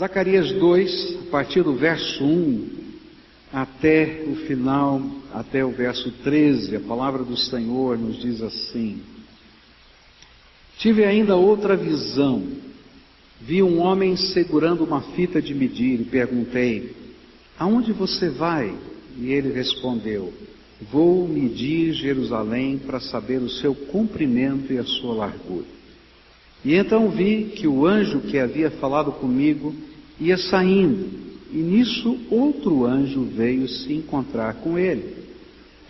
Zacarias 2, a partir do verso 1 até o final, até o verso 13, a palavra do Senhor nos diz assim: Tive ainda outra visão. Vi um homem segurando uma fita de medir e perguntei: Aonde você vai? E ele respondeu: Vou medir Jerusalém para saber o seu comprimento e a sua largura. E então vi que o anjo que havia falado comigo ia saindo, e nisso outro anjo veio se encontrar com ele.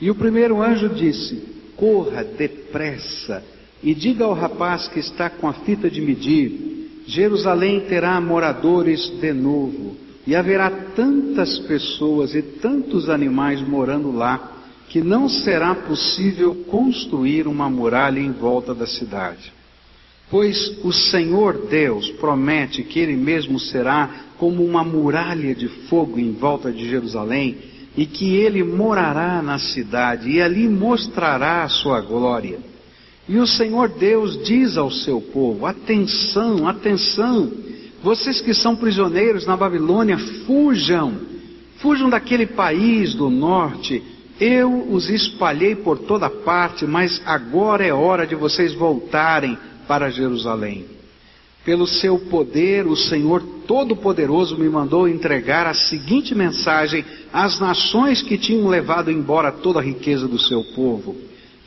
E o primeiro anjo disse: Corra depressa e diga ao rapaz que está com a fita de medir: Jerusalém terá moradores de novo, e haverá tantas pessoas e tantos animais morando lá, que não será possível construir uma muralha em volta da cidade. Pois o Senhor Deus promete que Ele mesmo será como uma muralha de fogo em volta de Jerusalém e que Ele morará na cidade e ali mostrará a sua glória. E o Senhor Deus diz ao seu povo: atenção, atenção, vocês que são prisioneiros na Babilônia, fujam, fujam daquele país do norte. Eu os espalhei por toda parte, mas agora é hora de vocês voltarem para Jerusalém. Pelo seu poder, o Senhor Todo-Poderoso me mandou entregar a seguinte mensagem às nações que tinham levado embora toda a riqueza do seu povo: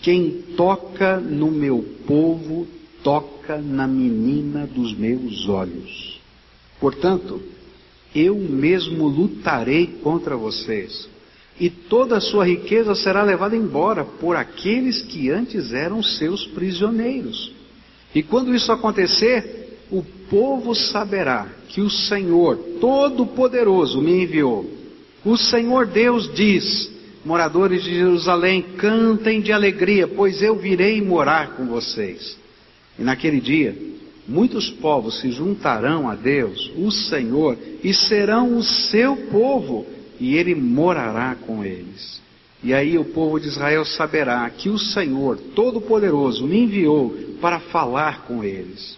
Quem toca no meu povo, toca na menina dos meus olhos. Portanto, eu mesmo lutarei contra vocês, e toda a sua riqueza será levada embora por aqueles que antes eram seus prisioneiros. E quando isso acontecer, o povo saberá que o Senhor Todo-Poderoso me enviou. O Senhor Deus diz: moradores de Jerusalém, cantem de alegria, pois eu virei morar com vocês. E naquele dia, muitos povos se juntarão a Deus, o Senhor, e serão o seu povo, e ele morará com eles. E aí o povo de Israel saberá que o Senhor Todo-Poderoso me enviou para falar com eles.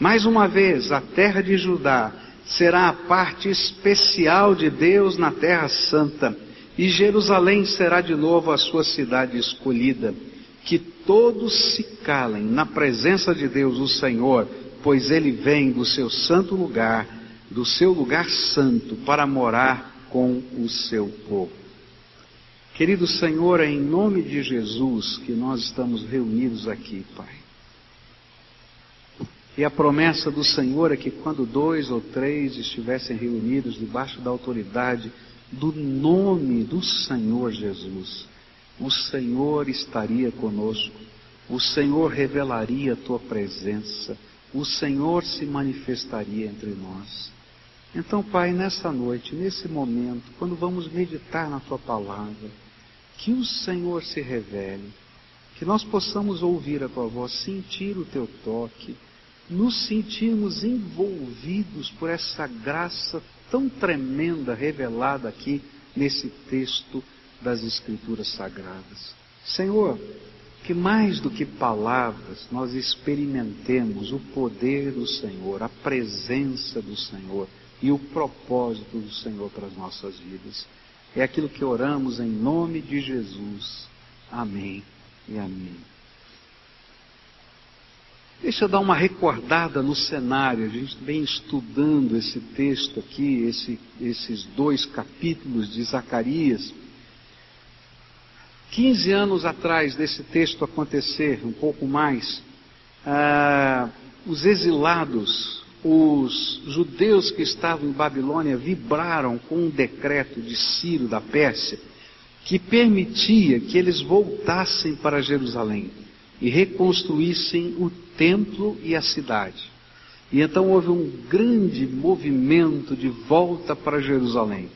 Mais uma vez, a terra de Judá será a parte especial de Deus na Terra Santa, e Jerusalém será de novo a sua cidade escolhida. Que todos se calem na presença de Deus, o Senhor, pois ele vem do seu santo lugar, do seu lugar santo, para morar com o seu povo. Querido Senhor, é em nome de Jesus que nós estamos reunidos aqui, Pai. E a promessa do Senhor é que quando dois ou três estivessem reunidos debaixo da autoridade do nome do Senhor Jesus, o Senhor estaria conosco, o Senhor revelaria a tua presença, o Senhor se manifestaria entre nós. Então, Pai, nessa noite, nesse momento, quando vamos meditar na tua palavra, que o Senhor se revele, que nós possamos ouvir a tua voz, sentir o teu toque, nos sentirmos envolvidos por essa graça tão tremenda revelada aqui nesse texto das Escrituras Sagradas. Senhor, que mais do que palavras nós experimentemos o poder do Senhor, a presença do Senhor e o propósito do Senhor para as nossas vidas. É aquilo que oramos em nome de Jesus. Amém e amém. Deixa eu dar uma recordada no cenário. A gente vem estudando esse texto aqui, esse, esses dois capítulos de Zacarias. 15 anos atrás desse texto acontecer, um pouco mais, ah, os exilados, os judeus que estavam em Babilônia vibraram com um decreto de Ciro da Pérsia que permitia que eles voltassem para Jerusalém e reconstruíssem o templo e a cidade. E então houve um grande movimento de volta para Jerusalém.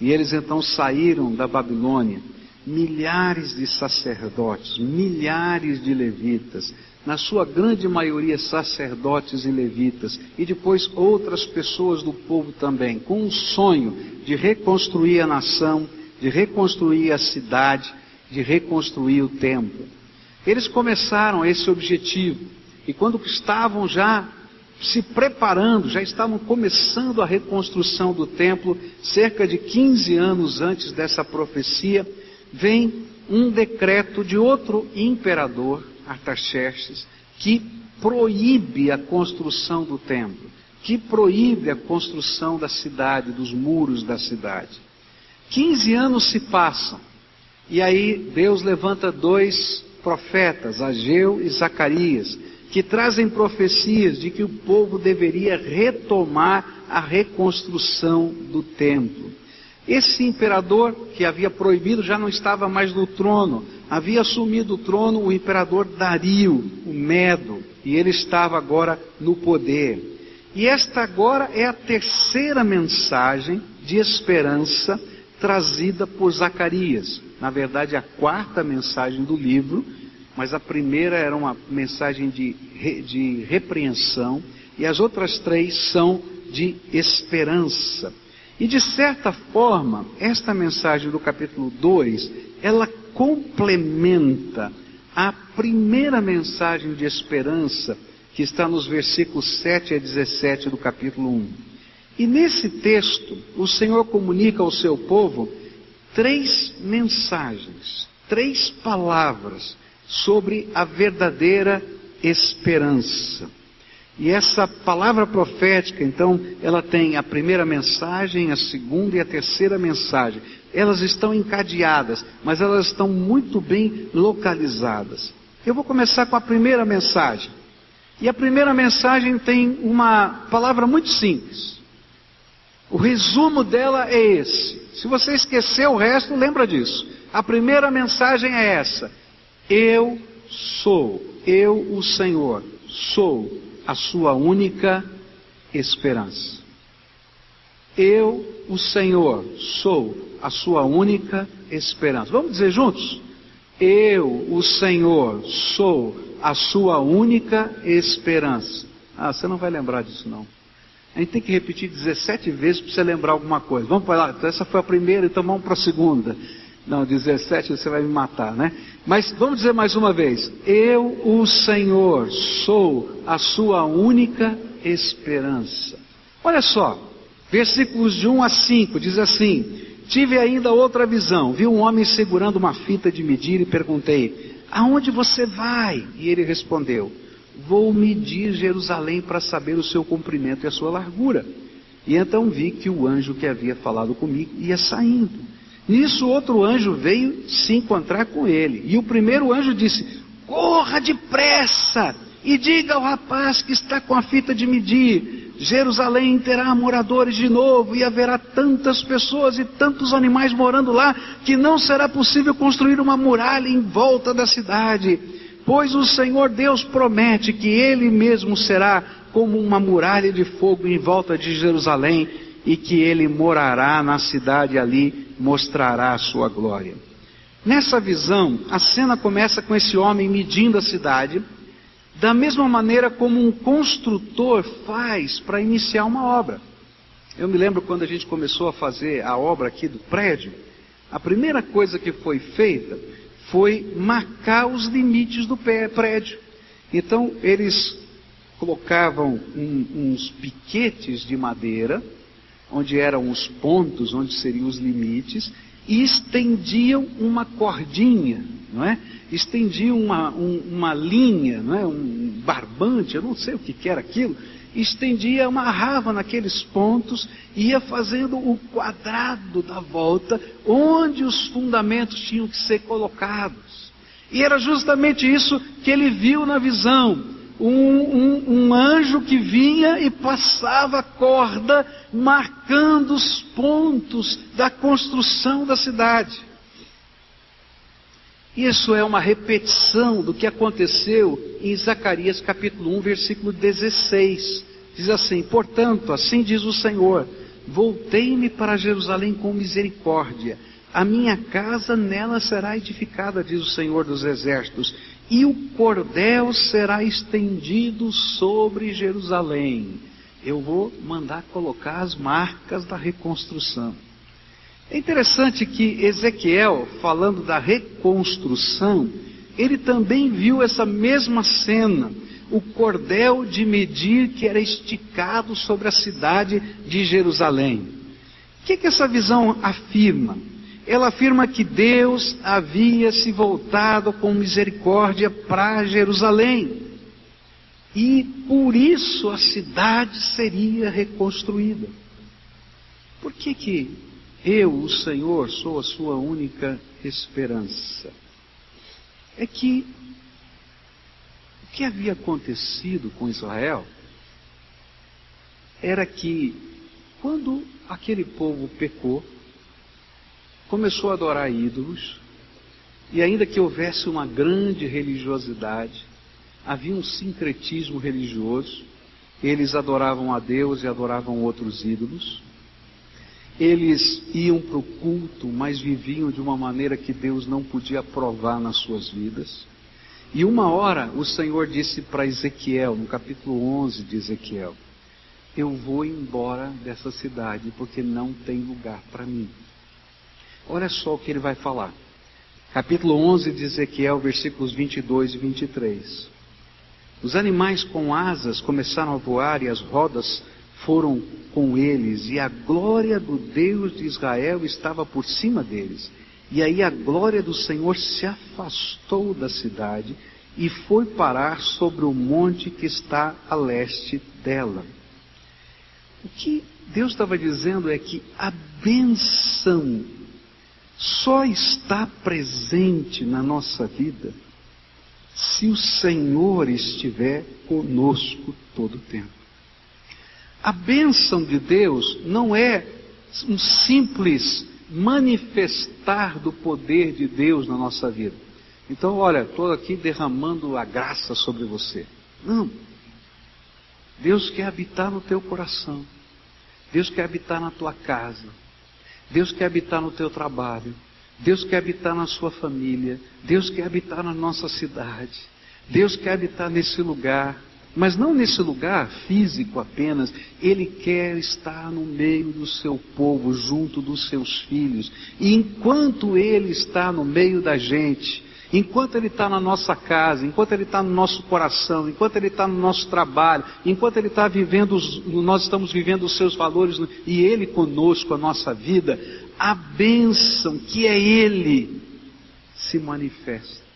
E eles então saíram da Babilônia, milhares de sacerdotes, milhares de levitas, na sua grande maioria sacerdotes e levitas, e depois outras pessoas do povo também, com um sonho de reconstruir a nação, de reconstruir a cidade, de reconstruir o templo. Eles começaram esse objetivo. E quando estavam já se preparando, já estavam começando a reconstrução do templo, cerca de 15 anos antes dessa profecia, vem um decreto de outro imperador, Artaxerxes, que proíbe a construção do templo, que proíbe a construção da cidade, dos muros da cidade. 15 anos se passam, e aí Deus levanta dois profetas, Ageu e Zacarias, que trazem profecias de que o povo deveria retomar a reconstrução do templo. Esse imperador que havia proibido já não estava mais no trono, havia assumido o trono o imperador Dario, o Medo, e ele estava agora no poder. E esta agora é a terceira mensagem de esperança trazida por Zacarias. Na verdade, a quarta mensagem do livro, mas a primeira era uma mensagem de, de repreensão, e as outras três são de esperança. E de certa forma, esta mensagem do capítulo 2, ela complementa a primeira mensagem de esperança que está nos versículos 7 a 17 do capítulo 1. E nesse texto, o Senhor comunica ao seu povo três mensagens, três palavras sobre a verdadeira esperança. E essa palavra profética, então, ela tem a primeira mensagem, a segunda e a terceira mensagem. Elas estão encadeadas, mas elas estão muito bem localizadas. Eu vou começar com a primeira mensagem. E a primeira mensagem tem uma palavra muito simples. O resumo dela é esse. Se você esqueceu o resto, lembra disso. A primeira mensagem é essa: Eu sou, eu, o Senhor, sou a sua única esperança. Eu, o Senhor, sou a sua única esperança. Vamos dizer juntos? Eu, o Senhor, sou a sua única esperança. Ah, você não vai lembrar disso não. A gente tem que repetir 17 vezes para você lembrar alguma coisa. Vamos para lá, então essa foi a primeira, então vamos para a segunda. Não, 17 você vai me matar, né? Mas vamos dizer mais uma vez: Eu, o Senhor, sou a sua única esperança. Olha só, versículos de 1 a 5 diz assim: Tive ainda outra visão. Vi um homem segurando uma fita de medir e perguntei: Aonde você vai? E ele respondeu: Vou medir Jerusalém para saber o seu comprimento e a sua largura. E então vi que o anjo que havia falado comigo ia saindo. Nisso outro anjo veio se encontrar com ele. E o primeiro anjo disse: Corra depressa e diga ao rapaz que está com a fita de medir: Jerusalém terá moradores de novo e haverá tantas pessoas e tantos animais morando lá que não será possível construir uma muralha em volta da cidade. Pois o Senhor Deus promete que Ele mesmo será como uma muralha de fogo em volta de Jerusalém e que Ele morará na cidade ali mostrará a sua glória. Nessa visão, a cena começa com esse homem medindo a cidade, da mesma maneira como um construtor faz para iniciar uma obra. Eu me lembro quando a gente começou a fazer a obra aqui do prédio, a primeira coisa que foi feita foi marcar os limites do prédio. Então, eles colocavam um, uns piquetes de madeira onde eram os pontos, onde seriam os limites, e estendiam uma cordinha, não é? Estendiam uma, um, uma linha, não é? Um barbante, eu não sei o que, que era aquilo, estendia, amarrava naqueles pontos, ia fazendo o quadrado da volta, onde os fundamentos tinham que ser colocados. E era justamente isso que ele viu na visão um, um, um, anjo que vinha e passava a corda, marcando os pontos da construção da cidade. Isso é uma repetição do que aconteceu em Zacarias capítulo 1, versículo 16. Diz assim: Portanto, assim diz o Senhor: Voltei-me para Jerusalém com misericórdia. A minha casa nela será edificada, diz o Senhor dos Exércitos, e o cordel será estendido sobre Jerusalém. Eu vou mandar colocar as marcas da reconstrução. É interessante que Ezequiel, falando da reconstrução, ele também viu essa mesma cena, o cordel de medir que era esticado sobre a cidade de Jerusalém. O que, que essa visão afirma? Ela afirma que Deus havia se voltado com misericórdia para Jerusalém. E por isso a cidade seria reconstruída. Por que, que eu, o Senhor, sou a sua única esperança? É que o que havia acontecido com Israel era que quando aquele povo pecou, começou a adorar ídolos, e ainda que houvesse uma grande religiosidade, havia um sincretismo religioso, eles adoravam a Deus e adoravam outros ídolos. Eles iam para o culto, mas viviam de uma maneira que Deus não podia provar nas suas vidas. E uma hora o Senhor disse para Ezequiel, no capítulo 11 de Ezequiel: Eu vou embora dessa cidade porque não tem lugar para mim. Olha só o que ele vai falar. Capítulo 11 de Ezequiel, versículos 22 e 23. Os animais com asas começaram a voar e as rodas foram com eles, e a glória do Deus de Israel estava por cima deles. E aí a glória do Senhor se afastou da cidade e foi parar sobre o monte que está a leste dela. O que Deus estava dizendo é que a benção só está presente na nossa vida se o Senhor estiver conosco todo o tempo. A bênção de Deus não é um simples manifestar do poder de Deus na nossa vida. Então, olha, estou aqui derramando a graça sobre você. Não. Deus quer habitar no teu coração. Deus quer habitar na tua casa. Deus quer habitar no teu trabalho. Deus quer habitar na sua família. Deus quer habitar na nossa cidade. Deus quer habitar nesse lugar. Mas não nesse lugar físico apenas, Ele quer estar no meio do seu povo, junto dos seus filhos. E enquanto Ele está no meio da gente, enquanto Ele está na nossa casa, enquanto Ele está no nosso coração, enquanto Ele está no nosso trabalho, enquanto Ele está vivendo, os, nós estamos vivendo os seus valores e Ele conosco, a nossa vida, a bênção que é Ele se manifesta.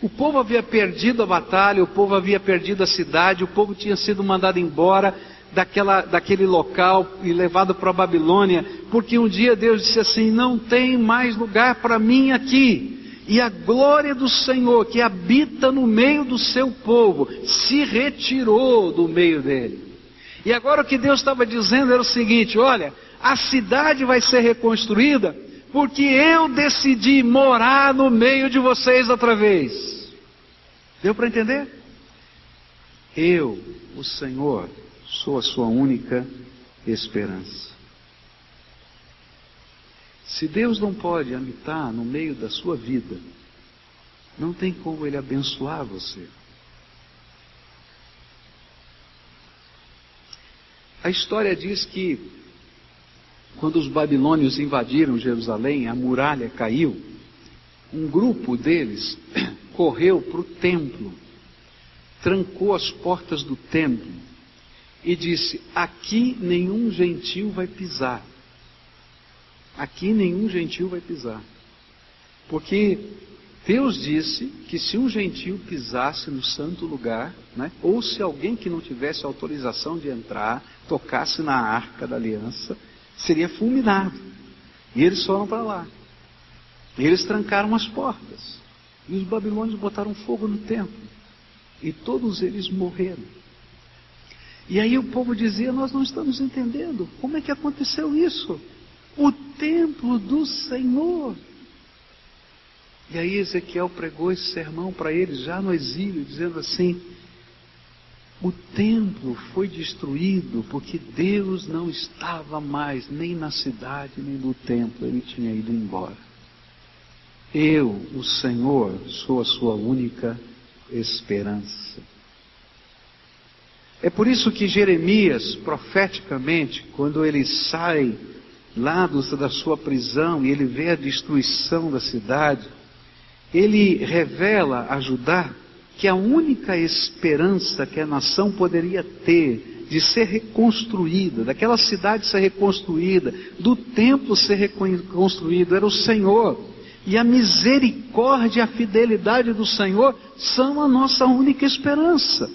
O povo havia perdido a batalha, o povo havia perdido a cidade, o povo tinha sido mandado embora daquela, daquele local e levado para a Babilônia, porque um dia Deus disse assim: Não tem mais lugar para mim aqui. E a glória do Senhor, que habita no meio do seu povo, se retirou do meio dele. E agora o que Deus estava dizendo era o seguinte: olha, a cidade vai ser reconstruída porque eu decidi morar no meio de vocês outra vez. Deu para entender? Eu, o Senhor, sou a sua única esperança. Se Deus não pode habitar no meio da sua vida, não tem como Ele abençoar você. A história diz que quando os babilônios invadiram Jerusalém, a muralha caiu, um grupo deles correu para o templo, trancou as portas do templo e disse: Aqui nenhum gentil vai pisar. Aqui nenhum gentil vai pisar. Porque Deus disse que se um gentil pisasse no santo lugar, né, ou se alguém que não tivesse autorização de entrar tocasse na arca da aliança, seria fulminado. E eles foram para lá. E eles trancaram as portas. E os babilônios botaram fogo no templo. E todos eles morreram. E aí o povo dizia: Nós não estamos entendendo. Como é que aconteceu isso? O templo do Senhor. E aí Ezequiel pregou esse sermão para eles, já no exílio, dizendo assim: o templo foi destruído porque Deus não estava mais nem na cidade nem no templo, ele tinha ido embora. Eu, o Senhor, sou a sua única esperança. É por isso que Jeremias, profeticamente, quando ele sai lá do, da sua prisão e ele vê a destruição da cidade, ele revela a Judá que a única esperança que a nação poderia ter de ser reconstruída, daquela cidade ser reconstruída, do templo ser reconstruído, era o Senhor. E a misericórdia e a fidelidade do Senhor são a nossa única esperança.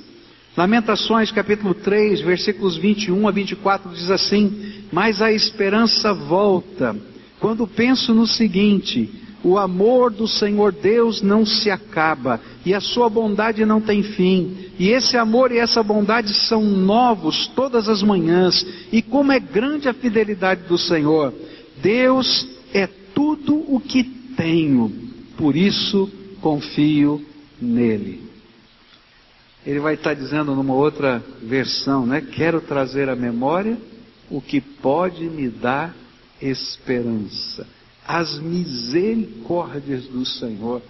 Lamentações capítulo 3, versículos 21 a 24 diz assim: Mas a esperança volta quando penso no seguinte: o amor do Senhor Deus não se acaba e a sua bondade não tem fim. E esse amor e essa bondade são novos todas as manhãs. E como é grande a fidelidade do Senhor. Deus é tudo o que tenho, por isso confio nele. Ele vai estar dizendo numa outra versão, né? Quero trazer à memória o que pode me dar esperança. As misericórdias do Senhor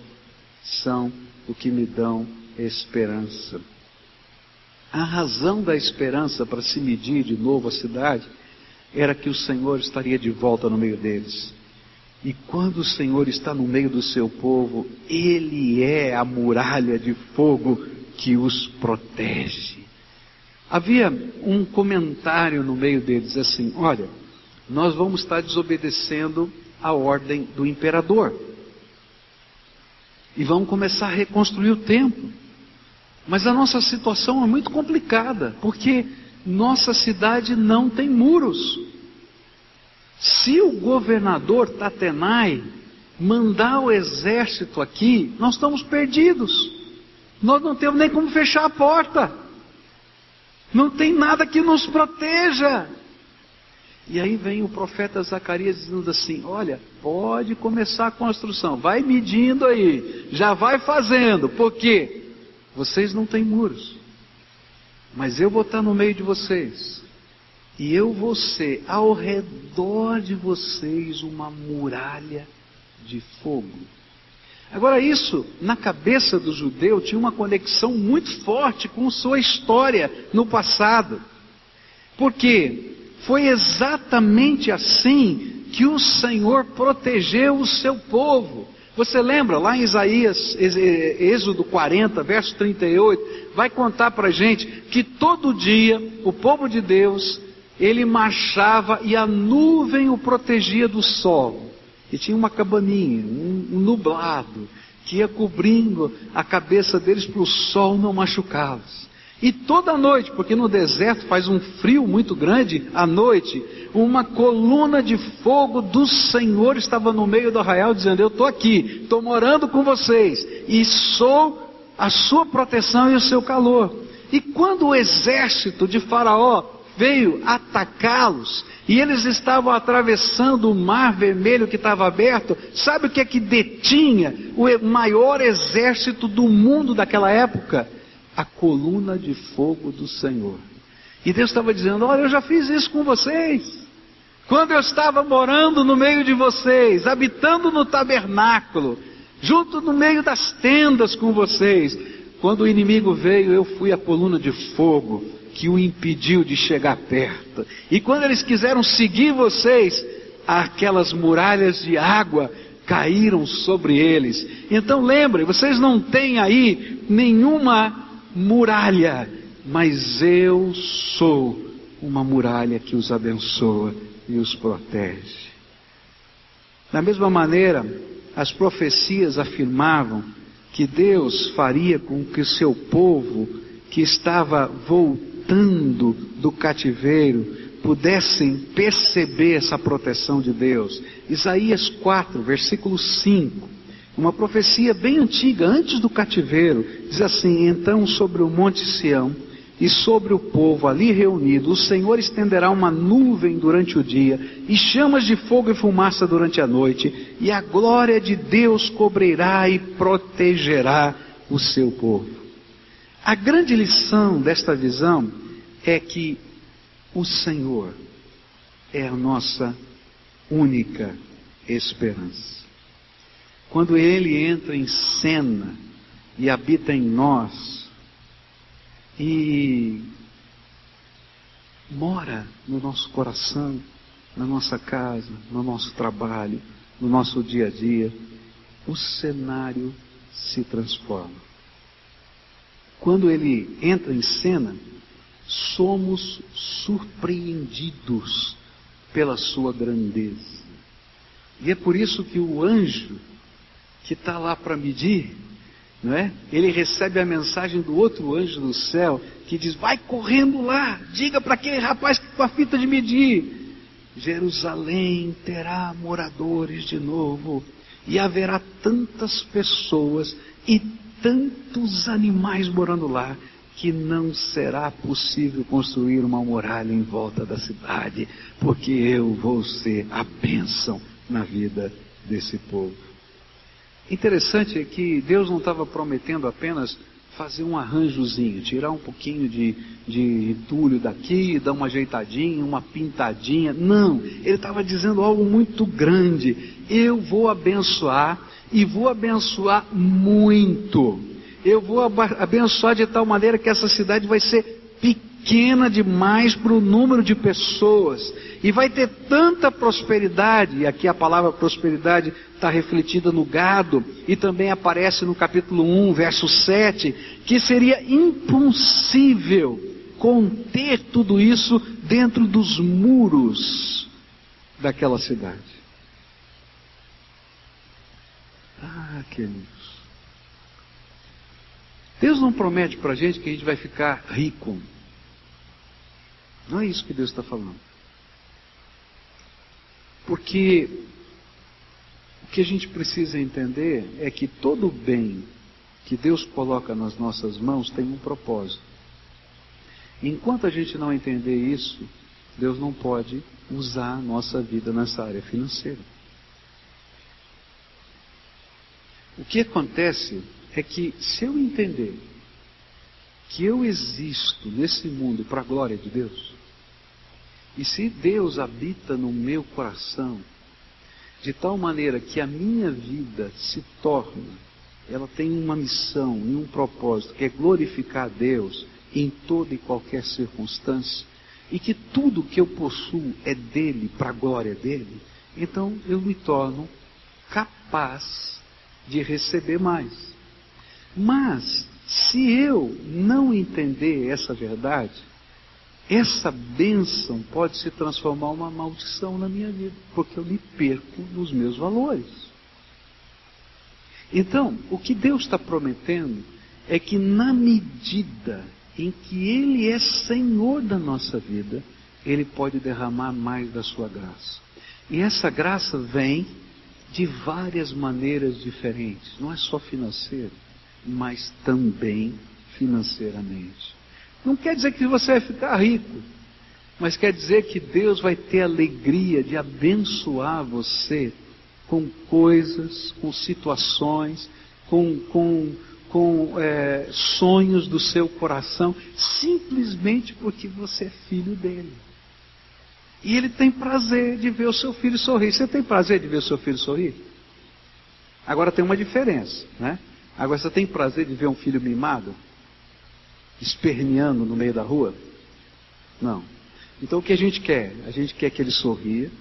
são o que me dão esperança. A razão da esperança para se medir de novo a cidade era que o Senhor estaria de volta no meio deles. E quando o Senhor está no meio do seu povo, Ele é a muralha de fogo que os protege. Havia um comentário no meio deles assim: olha, nós vamos estar desobedecendo a ordem do imperador. E vamos começar a reconstruir o templo. Mas a nossa situação é muito complicada, porque nossa cidade não tem muros. Se o governador Tatenai mandar o exército aqui, nós estamos perdidos. Nós não temos nem como fechar a porta. Não tem nada que nos proteja. E aí vem o profeta Zacarias dizendo assim: Olha, pode começar a construção, vai medindo aí, já vai fazendo, porque vocês não têm muros, mas eu vou estar no meio de vocês, e eu vou ser ao redor de vocês uma muralha de fogo. Agora, isso, na cabeça do judeu, tinha uma conexão muito forte com sua história no passado. Porque foi exatamente assim que o Senhor protegeu o seu povo. Você lembra lá em Isaías, Êxodo 40, verso 38, vai contar para gente que todo dia o povo de Deus, ele marchava e a nuvem o protegia do sol. E tinha uma cabaninha, um, nublado, que ia cobrindo a cabeça deles para o sol não machucá-los. E toda noite, porque no deserto faz um frio muito grande, à noite, uma coluna de fogo do Senhor estava no meio do arraial, dizendo: Eu estou aqui, estou morando com vocês, e sou a sua proteção e o seu calor. E quando o exército de Faraó veio atacá-los, e eles estavam atravessando o mar vermelho que estava aberto, sabe o que é que detinha o maior exército do mundo daquela época? a coluna de fogo do Senhor. E Deus estava dizendo: Olha, eu já fiz isso com vocês. Quando eu estava morando no meio de vocês, habitando no tabernáculo, junto no meio das tendas com vocês, quando o inimigo veio, eu fui a coluna de fogo que o impediu de chegar perto. E quando eles quiseram seguir vocês, aquelas muralhas de água caíram sobre eles. Então lembrem, vocês não têm aí nenhuma muralha, mas eu sou uma muralha que os abençoa e os protege. Da mesma maneira, as profecias afirmavam que Deus faria com que o seu povo, que estava voltando do cativeiro, pudessem perceber essa proteção de Deus. Isaías 4, versículo 5. Uma profecia bem antiga, antes do cativeiro, diz assim: Então sobre o monte Sião e sobre o povo ali reunido, o Senhor estenderá uma nuvem durante o dia, e chamas de fogo e fumaça durante a noite, e a glória de Deus cobrirá e protegerá o seu povo. A grande lição desta visão é que o Senhor é a nossa única esperança. Quando Ele entra em cena e habita em nós e mora no nosso coração, na nossa casa, no nosso trabalho, no nosso dia a dia, o cenário se transforma. Quando ele entra em cena, somos surpreendidos pela sua grandeza. E é por isso que o anjo que está lá para medir, não é? Ele recebe a mensagem do outro anjo do céu que diz: vai correndo lá, diga para aquele rapaz que com a fita de medir. Jerusalém terá moradores de novo, e haverá tantas pessoas e tantos animais morando lá, que não será possível construir uma muralha em volta da cidade, porque eu vou ser a bênção na vida desse povo. Interessante é que Deus não estava prometendo apenas fazer um arranjozinho, tirar um pouquinho de, de entulho daqui, dar uma ajeitadinha, uma pintadinha. Não, ele estava dizendo algo muito grande. Eu vou abençoar e vou abençoar muito. Eu vou abençoar de tal maneira que essa cidade vai ser pequena demais para o número de pessoas, e vai ter tanta prosperidade, e aqui a palavra prosperidade está refletida no gado, e também aparece no capítulo 1, verso 7, que seria impossível conter tudo isso dentro dos muros daquela cidade. Ah, queridos. Deus não promete para a gente que a gente vai ficar rico. Não é isso que Deus está falando. Porque o que a gente precisa entender é que todo bem que Deus coloca nas nossas mãos tem um propósito. Enquanto a gente não entender isso, Deus não pode usar a nossa vida nessa área financeira. O que acontece é que se eu entender que eu existo nesse mundo para a glória de Deus, e se Deus habita no meu coração, de tal maneira que a minha vida se torna, ela tem uma missão e um propósito, que é glorificar a Deus em toda e qualquer circunstância, e que tudo que eu possuo é dele, para a glória dele, então eu me torno capaz de receber mais. Mas, se eu não entender essa verdade, essa bênção pode se transformar uma maldição na minha vida, porque eu me perco nos meus valores. Então, o que Deus está prometendo é que na medida em que Ele é Senhor da nossa vida, Ele pode derramar mais da sua graça. E essa graça vem de várias maneiras diferentes, não é só financeiro, mas também financeiramente. Não quer dizer que você vai ficar rico, mas quer dizer que Deus vai ter alegria de abençoar você com coisas, com situações, com, com, com é, sonhos do seu coração, simplesmente porque você é filho dele. E ele tem prazer de ver o seu filho sorrir. Você tem prazer de ver o seu filho sorrir? Agora tem uma diferença, né? Agora você tem prazer de ver um filho mimado? esperneando no meio da rua? Não. Então o que a gente quer? A gente quer que ele sorria,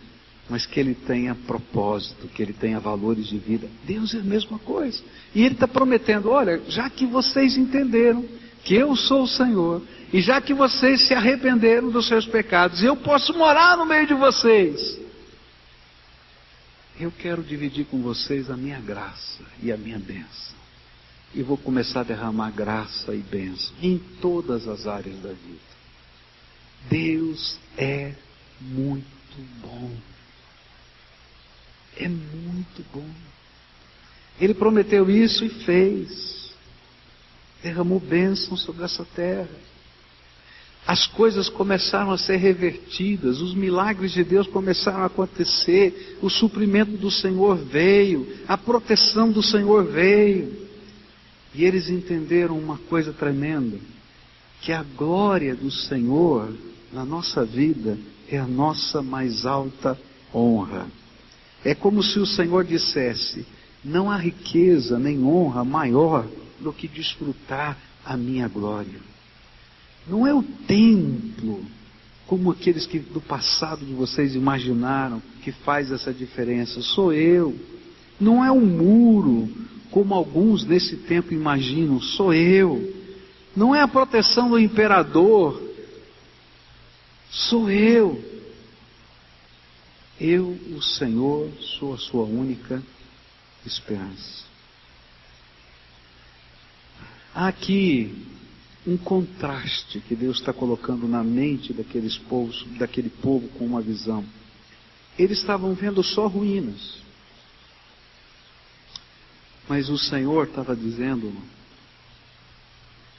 mas que ele tenha propósito, que ele tenha valores de vida. Deus é a mesma coisa. E ele está prometendo: olha, já que vocês entenderam que eu sou o Senhor, e já que vocês se arrependeram dos seus pecados, eu posso morar no meio de vocês. Eu quero dividir com vocês a minha graça e a minha bênção e vou começar a derramar graça e bênção em todas as áreas da vida. Deus é muito bom. É muito bom. Ele prometeu isso e fez. Derramou bênção sobre essa terra. As coisas começaram a ser revertidas, os milagres de Deus começaram a acontecer, o suprimento do Senhor veio, a proteção do Senhor veio. E eles entenderam uma coisa tremenda: que a glória do Senhor na nossa vida é a nossa mais alta honra. É como se o Senhor dissesse: não há riqueza nem honra maior do que desfrutar a minha glória. Não é o templo, como aqueles que do passado de vocês imaginaram, que faz essa diferença. Sou eu. Não é o muro, como alguns nesse tempo imaginam, sou eu. não é a proteção do imperador, sou eu. Eu, o Senhor, sou a sua única esperança. Há aqui um contraste que Deus está colocando na mente daqueles povos, daquele povo com uma visão. Eles estavam vendo só ruínas. Mas o Senhor estava dizendo: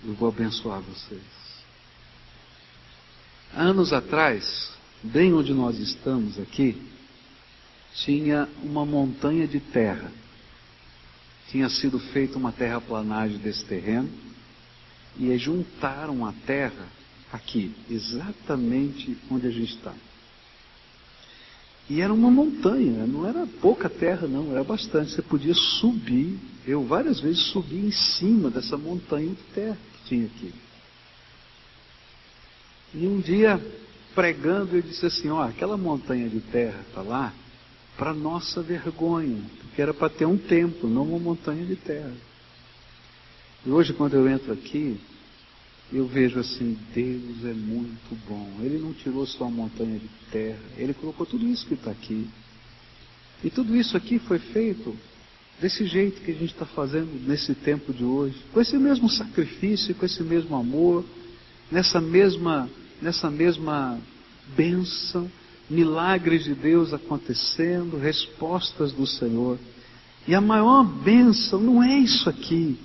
Eu vou abençoar vocês. Anos atrás, bem onde nós estamos aqui, tinha uma montanha de terra. Tinha sido feita uma terraplanagem desse terreno e juntaram a terra aqui, exatamente onde a gente está. E era uma montanha, não era pouca terra, não, era bastante. Você podia subir, eu várias vezes subi em cima dessa montanha de terra que tinha aqui. E um dia, pregando, eu disse assim: ó, aquela montanha de terra está lá para nossa vergonha, porque era para ter um templo, não uma montanha de terra. E hoje, quando eu entro aqui, eu vejo assim: Deus é muito bom. Ele não tirou só a montanha de terra, ele colocou tudo isso que está aqui. E tudo isso aqui foi feito desse jeito que a gente está fazendo nesse tempo de hoje, com esse mesmo sacrifício, com esse mesmo amor, nessa mesma, nessa mesma bênção, milagres de Deus acontecendo, respostas do Senhor. E a maior bênção não é isso aqui.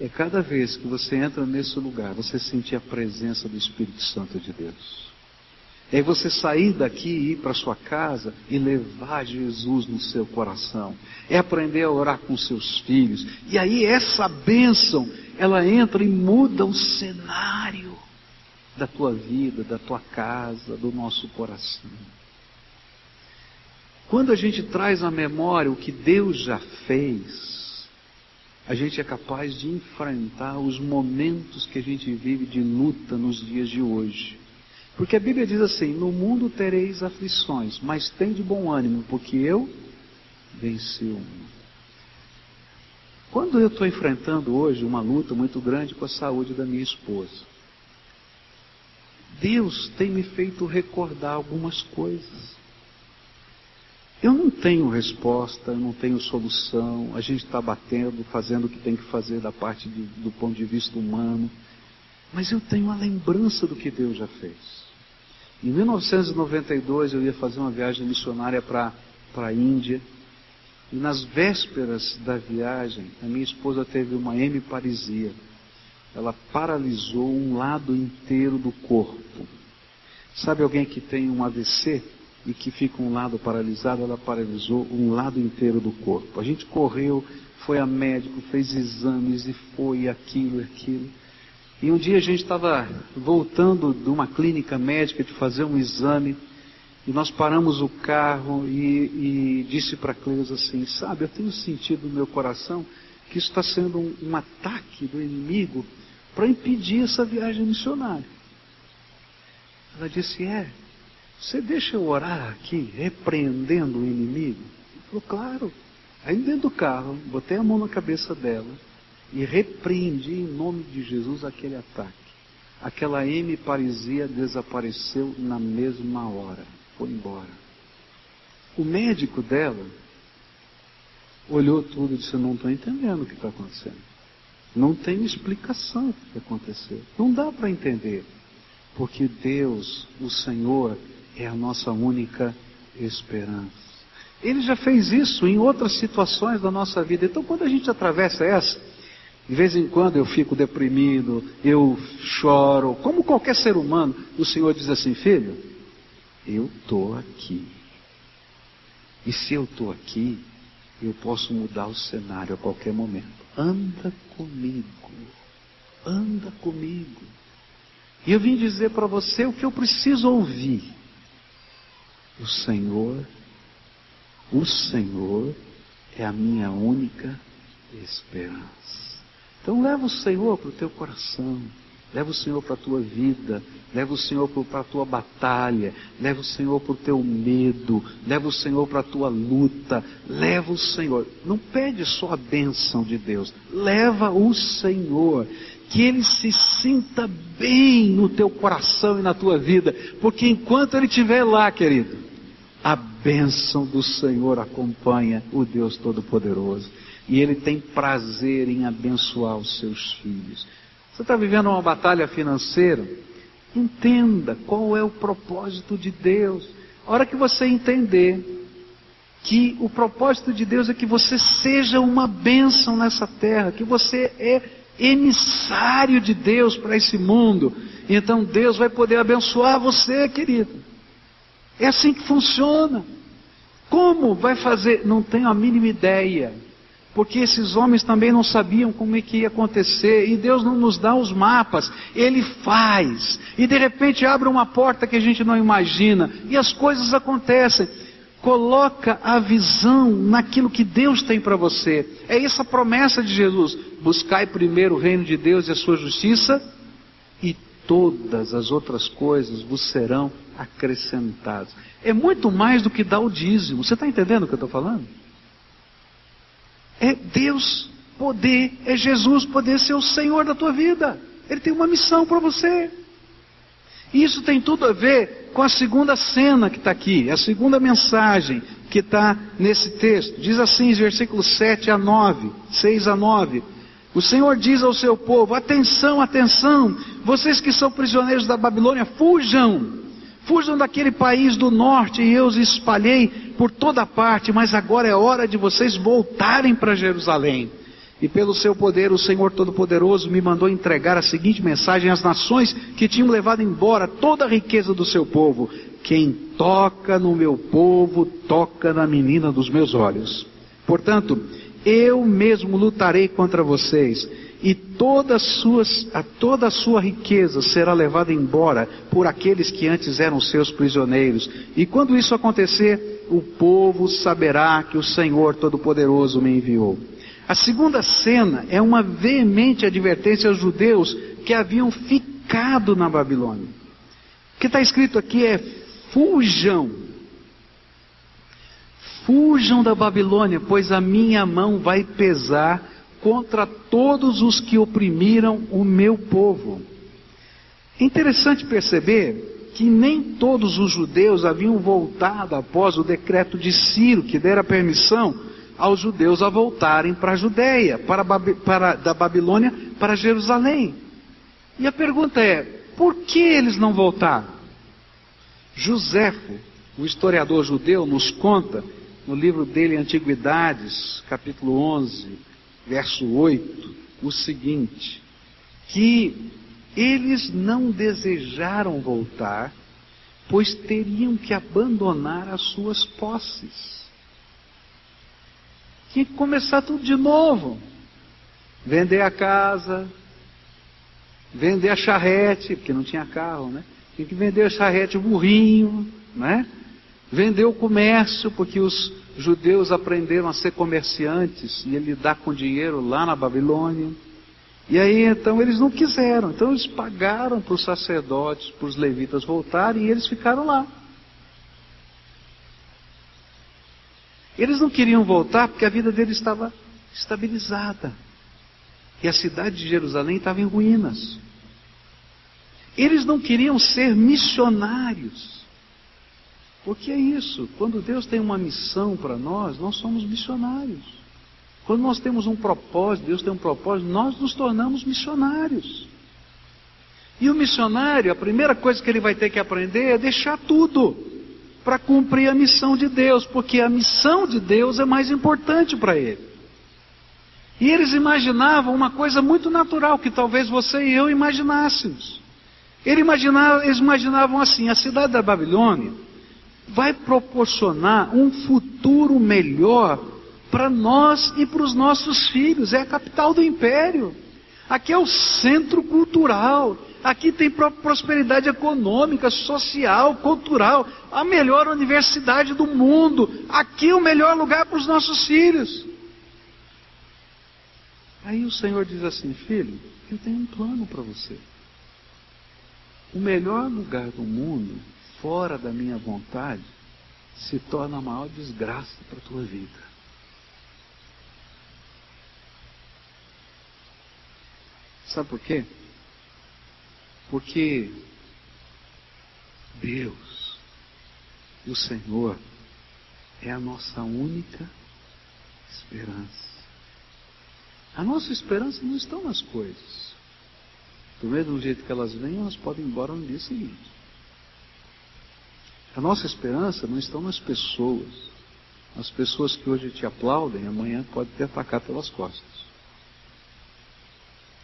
É cada vez que você entra nesse lugar, você sentir a presença do Espírito Santo de Deus. É você sair daqui e ir para sua casa e levar Jesus no seu coração. É aprender a orar com seus filhos. E aí essa bênção, ela entra e muda o cenário da tua vida, da tua casa, do nosso coração. Quando a gente traz à memória o que Deus já fez, a gente é capaz de enfrentar os momentos que a gente vive de luta nos dias de hoje. Porque a Bíblia diz assim: No mundo tereis aflições, mas tem de bom ânimo, porque eu venci o mundo. Quando eu estou enfrentando hoje uma luta muito grande com a saúde da minha esposa, Deus tem me feito recordar algumas coisas. Eu não tenho resposta, eu não tenho solução, a gente está batendo, fazendo o que tem que fazer da parte de, do ponto de vista humano, mas eu tenho a lembrança do que Deus já fez. Em 1992 eu ia fazer uma viagem missionária para a Índia, e nas vésperas da viagem, a minha esposa teve uma hemiparesia. Ela paralisou um lado inteiro do corpo. Sabe alguém que tem um AVC? E que fica um lado paralisado, ela paralisou um lado inteiro do corpo. A gente correu, foi a médico, fez exames e foi aquilo e aquilo. E um dia a gente estava voltando de uma clínica médica de fazer um exame e nós paramos o carro e, e disse para a Cleusa assim, sabe, eu tenho sentido no meu coração que isso está sendo um, um ataque do inimigo para impedir essa viagem missionária. Ela disse, é, você deixa eu orar aqui, repreendendo o inimigo? Ele falou, claro. Aí dentro do carro, botei a mão na cabeça dela e repreendi em nome de Jesus aquele ataque. Aquela M paresia desapareceu na mesma hora. Foi embora. O médico dela olhou tudo e disse: Não estou entendendo o que está acontecendo. Não tem explicação o que aconteceu. Não dá para entender. Porque Deus, o Senhor, é a nossa única esperança. Ele já fez isso em outras situações da nossa vida. Então, quando a gente atravessa essa, de vez em quando eu fico deprimido, eu choro, como qualquer ser humano, o Senhor diz assim: Filho, eu estou aqui. E se eu estou aqui, eu posso mudar o cenário a qualquer momento. Anda comigo. Anda comigo. E eu vim dizer para você o que eu preciso ouvir. O Senhor, o Senhor é a minha única esperança. Então leva o Senhor para o teu coração, leva o Senhor para a tua vida, leva o Senhor para a tua batalha, leva o Senhor para o teu medo, leva o Senhor para a tua luta, leva o Senhor. Não pede só a bênção de Deus, leva o Senhor. que ele se sinta bem no teu coração e na tua vida, porque enquanto ele estiver lá, querido, a bênção do Senhor acompanha o Deus Todo-Poderoso. E ele tem prazer em abençoar os seus filhos. Você está vivendo uma batalha financeira? Entenda qual é o propósito de Deus. A hora que você entender que o propósito de Deus é que você seja uma bênção nessa terra, que você é emissário de Deus para esse mundo. Então Deus vai poder abençoar você, querido. É assim que funciona. Como vai fazer? Não tenho a mínima ideia. Porque esses homens também não sabiam como é que ia acontecer, e Deus não nos dá os mapas, Ele faz, e de repente abre uma porta que a gente não imagina, e as coisas acontecem. Coloca a visão naquilo que Deus tem para você. É essa a promessa de Jesus. Buscai primeiro o reino de Deus e a sua justiça, e todas as outras coisas vos serão acrescentadas. É muito mais do que dar o dízimo. Você está entendendo o que eu estou falando? É Deus poder, é Jesus poder ser o Senhor da tua vida. Ele tem uma missão para você. Isso tem tudo a ver com a segunda cena que está aqui, a segunda mensagem que está nesse texto. Diz assim, versículos 7 a 9, 6 a 9. O Senhor diz ao seu povo: atenção, atenção, vocês que são prisioneiros da Babilônia, fujam, fujam daquele país do norte, e eu os espalhei por toda parte, mas agora é hora de vocês voltarem para Jerusalém. E pelo seu poder, o Senhor Todo-Poderoso me mandou entregar a seguinte mensagem às nações que tinham levado embora toda a riqueza do seu povo: Quem toca no meu povo, toca na menina dos meus olhos. Portanto, eu mesmo lutarei contra vocês, e toda, suas, a toda a sua riqueza será levada embora por aqueles que antes eram seus prisioneiros. E quando isso acontecer, o povo saberá que o Senhor Todo-Poderoso me enviou. A segunda cena é uma veemente advertência aos judeus que haviam ficado na Babilônia. O que está escrito aqui é: fujam. Fujam da Babilônia, pois a minha mão vai pesar contra todos os que oprimiram o meu povo. É interessante perceber que nem todos os judeus haviam voltado após o decreto de Ciro, que dera permissão aos judeus a voltarem para a Judéia, para, para, da Babilônia para Jerusalém. E a pergunta é: por que eles não voltaram? Joséfo, o historiador judeu, nos conta no livro dele Antiguidades, capítulo 11, verso 8, o seguinte: que eles não desejaram voltar, pois teriam que abandonar as suas posses. Tinha que começar tudo de novo. Vender a casa, vender a charrete, porque não tinha carro, né? Tinha que vender a charrete, o burrinho, né? Vender o comércio, porque os judeus aprenderam a ser comerciantes e a lidar com dinheiro lá na Babilônia. E aí então eles não quiseram, então eles pagaram para os sacerdotes, para os levitas voltarem e eles ficaram lá. Eles não queriam voltar porque a vida deles estava estabilizada. E a cidade de Jerusalém estava em ruínas. Eles não queriam ser missionários. Porque é isso, quando Deus tem uma missão para nós, nós somos missionários. Quando nós temos um propósito, Deus tem um propósito, nós nos tornamos missionários. E o missionário, a primeira coisa que ele vai ter que aprender é deixar tudo para cumprir a missão de Deus, porque a missão de Deus é mais importante para ele. E eles imaginavam uma coisa muito natural que talvez você e eu imaginássemos. Eles imaginavam, eles imaginavam assim: a cidade da Babilônia vai proporcionar um futuro melhor para nós e para os nossos filhos. É a capital do império. Aqui é o centro cultural. Aqui tem prosperidade econômica, social, cultural, a melhor universidade do mundo. Aqui é o melhor lugar para os nossos filhos. Aí o Senhor diz assim: Filho, eu tenho um plano para você. O melhor lugar do mundo, fora da minha vontade, se torna a maior desgraça para a tua vida. Sabe por quê? Porque Deus, o Senhor, é a nossa única esperança. A nossa esperança não está nas coisas. Do mesmo jeito que elas vêm, elas podem ir embora no dia seguinte. A nossa esperança não está nas pessoas. As pessoas que hoje te aplaudem, amanhã podem te atacar pelas costas.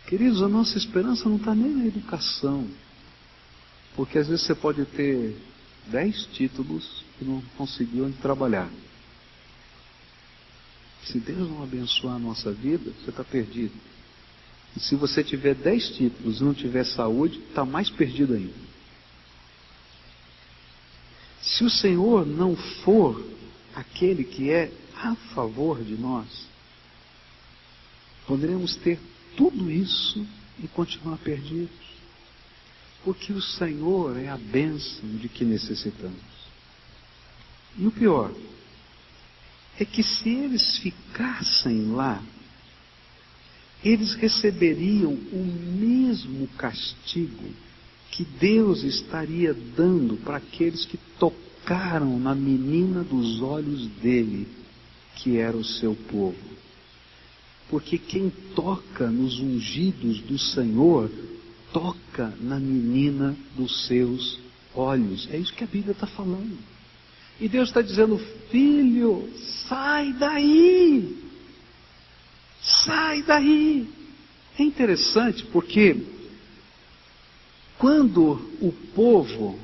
Queridos, a nossa esperança não está nem na educação. Porque às vezes você pode ter dez títulos e não conseguir onde trabalhar. Se Deus não abençoar a nossa vida, você está perdido. E se você tiver dez títulos e não tiver saúde, está mais perdido ainda. Se o Senhor não for aquele que é a favor de nós, poderemos ter tudo isso e continuar perdidos. Porque o Senhor é a bênção de que necessitamos. E o pior é que se eles ficassem lá, eles receberiam o mesmo castigo que Deus estaria dando para aqueles que tocaram na menina dos olhos dele, que era o seu povo. Porque quem toca nos ungidos do Senhor, toca na menina dos seus olhos. É isso que a Bíblia está falando. E Deus está dizendo: Filho, sai daí! Sai daí! É interessante porque quando o povo